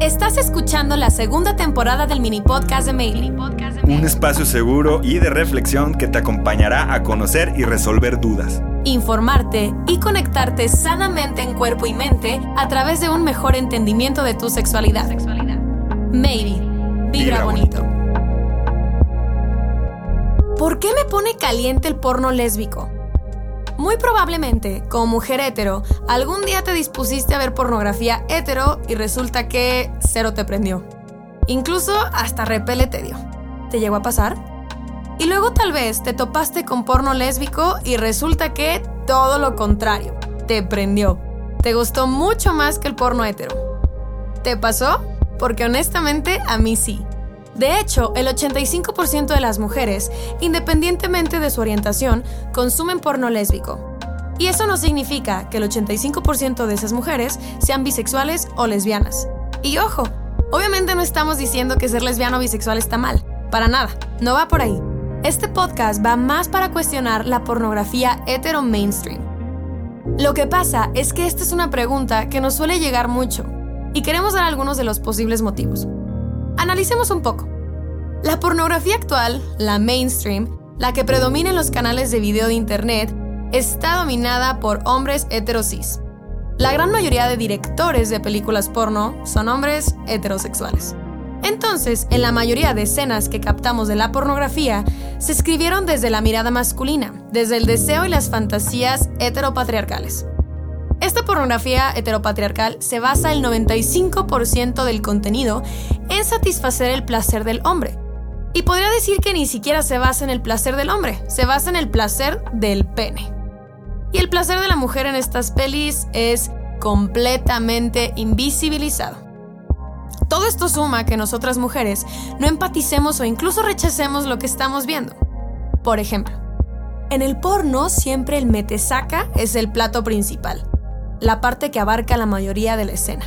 Estás escuchando la segunda temporada del mini podcast de Mailey. Un espacio seguro y de reflexión que te acompañará a conocer y resolver dudas. Informarte y conectarte sanamente en cuerpo y mente a través de un mejor entendimiento de tu sexualidad. Maybe, vibra, Vibra bonito. ¿Por qué me pone caliente el porno lésbico? Muy probablemente, como mujer hetero, algún día te dispusiste a ver pornografía hetero y resulta que cero te prendió. Incluso hasta repele te dio. ¿Te llegó a pasar? Y luego tal vez te topaste con porno lésbico y resulta que todo lo contrario, te prendió. Te gustó mucho más que el porno hetero. ¿Te pasó? Porque honestamente a mí sí. De hecho, el 85% de las mujeres, independientemente de su orientación, consumen porno lésbico. Y eso no significa que el 85% de esas mujeres sean bisexuales o lesbianas. Y ojo, obviamente no estamos diciendo que ser lesbiano o bisexual está mal. Para nada, no va por ahí. Este podcast va más para cuestionar la pornografía hetero mainstream. Lo que pasa es que esta es una pregunta que nos suele llegar mucho y queremos dar algunos de los posibles motivos. Analicemos un poco. La pornografía actual, la mainstream, la que predomina en los canales de video de internet, está dominada por hombres heterosis. La gran mayoría de directores de películas porno son hombres heterosexuales. Entonces, en la mayoría de escenas que captamos de la pornografía, se escribieron desde la mirada masculina, desde el deseo y las fantasías heteropatriarcales. Esta pornografía heteropatriarcal se basa el 95% del contenido en satisfacer el placer del hombre. Y podría decir que ni siquiera se basa en el placer del hombre, se basa en el placer del pene. Y el placer de la mujer en estas pelis es completamente invisibilizado. Todo esto suma que nosotras mujeres no empaticemos o incluso rechacemos lo que estamos viendo. Por ejemplo, en el porno siempre el metesaca es el plato principal, la parte que abarca la mayoría de la escena.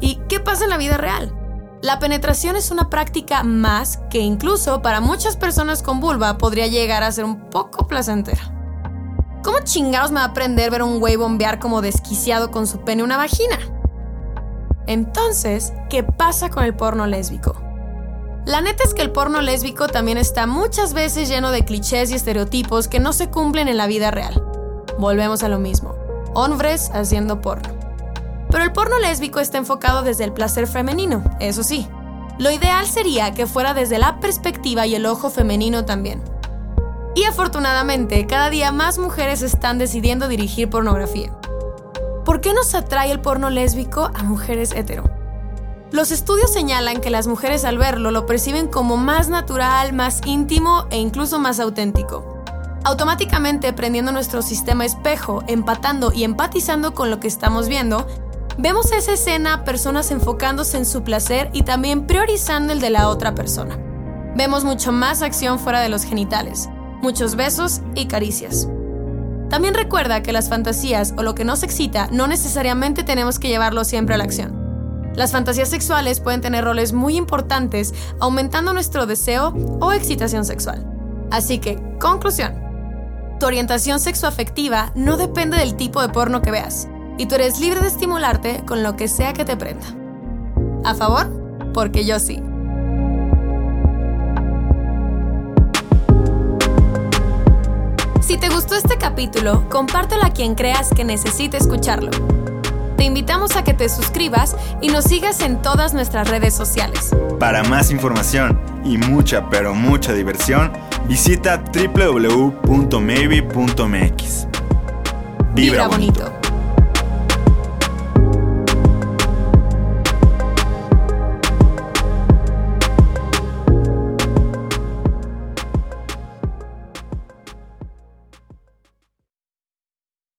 ¿Y qué pasa en la vida real? La penetración es una práctica más que incluso para muchas personas con vulva podría llegar a ser un poco placentera. ¿Cómo chingados me va a aprender ver un güey bombear como desquiciado con su pene una vagina? Entonces, ¿qué pasa con el porno lésbico? La neta es que el porno lésbico también está muchas veces lleno de clichés y estereotipos que no se cumplen en la vida real. Volvemos a lo mismo, hombres haciendo porno. Pero el porno lésbico está enfocado desde el placer femenino, eso sí. Lo ideal sería que fuera desde la perspectiva y el ojo femenino también. Y afortunadamente, cada día más mujeres están decidiendo dirigir pornografía. ¿Por qué nos atrae el porno lésbico a mujeres hetero? Los estudios señalan que las mujeres al verlo lo perciben como más natural, más íntimo e incluso más auténtico. Automáticamente prendiendo nuestro sistema espejo, empatando y empatizando con lo que estamos viendo, vemos esa escena personas enfocándose en su placer y también priorizando el de la otra persona. Vemos mucho más acción fuera de los genitales, muchos besos y caricias. También recuerda que las fantasías o lo que nos excita no necesariamente tenemos que llevarlo siempre a la acción. Las fantasías sexuales pueden tener roles muy importantes aumentando nuestro deseo o excitación sexual. Así que, conclusión. Tu orientación sexoafectiva no depende del tipo de porno que veas, y tú eres libre de estimularte con lo que sea que te prenda. ¿A favor? Porque yo sí. Si te gustó este capítulo, compártelo a quien creas que necesite escucharlo. Te invitamos a que te suscribas y nos sigas en todas nuestras redes sociales. Para más información y mucha, pero mucha diversión, visita www.maybe.mx. Vibra bonito.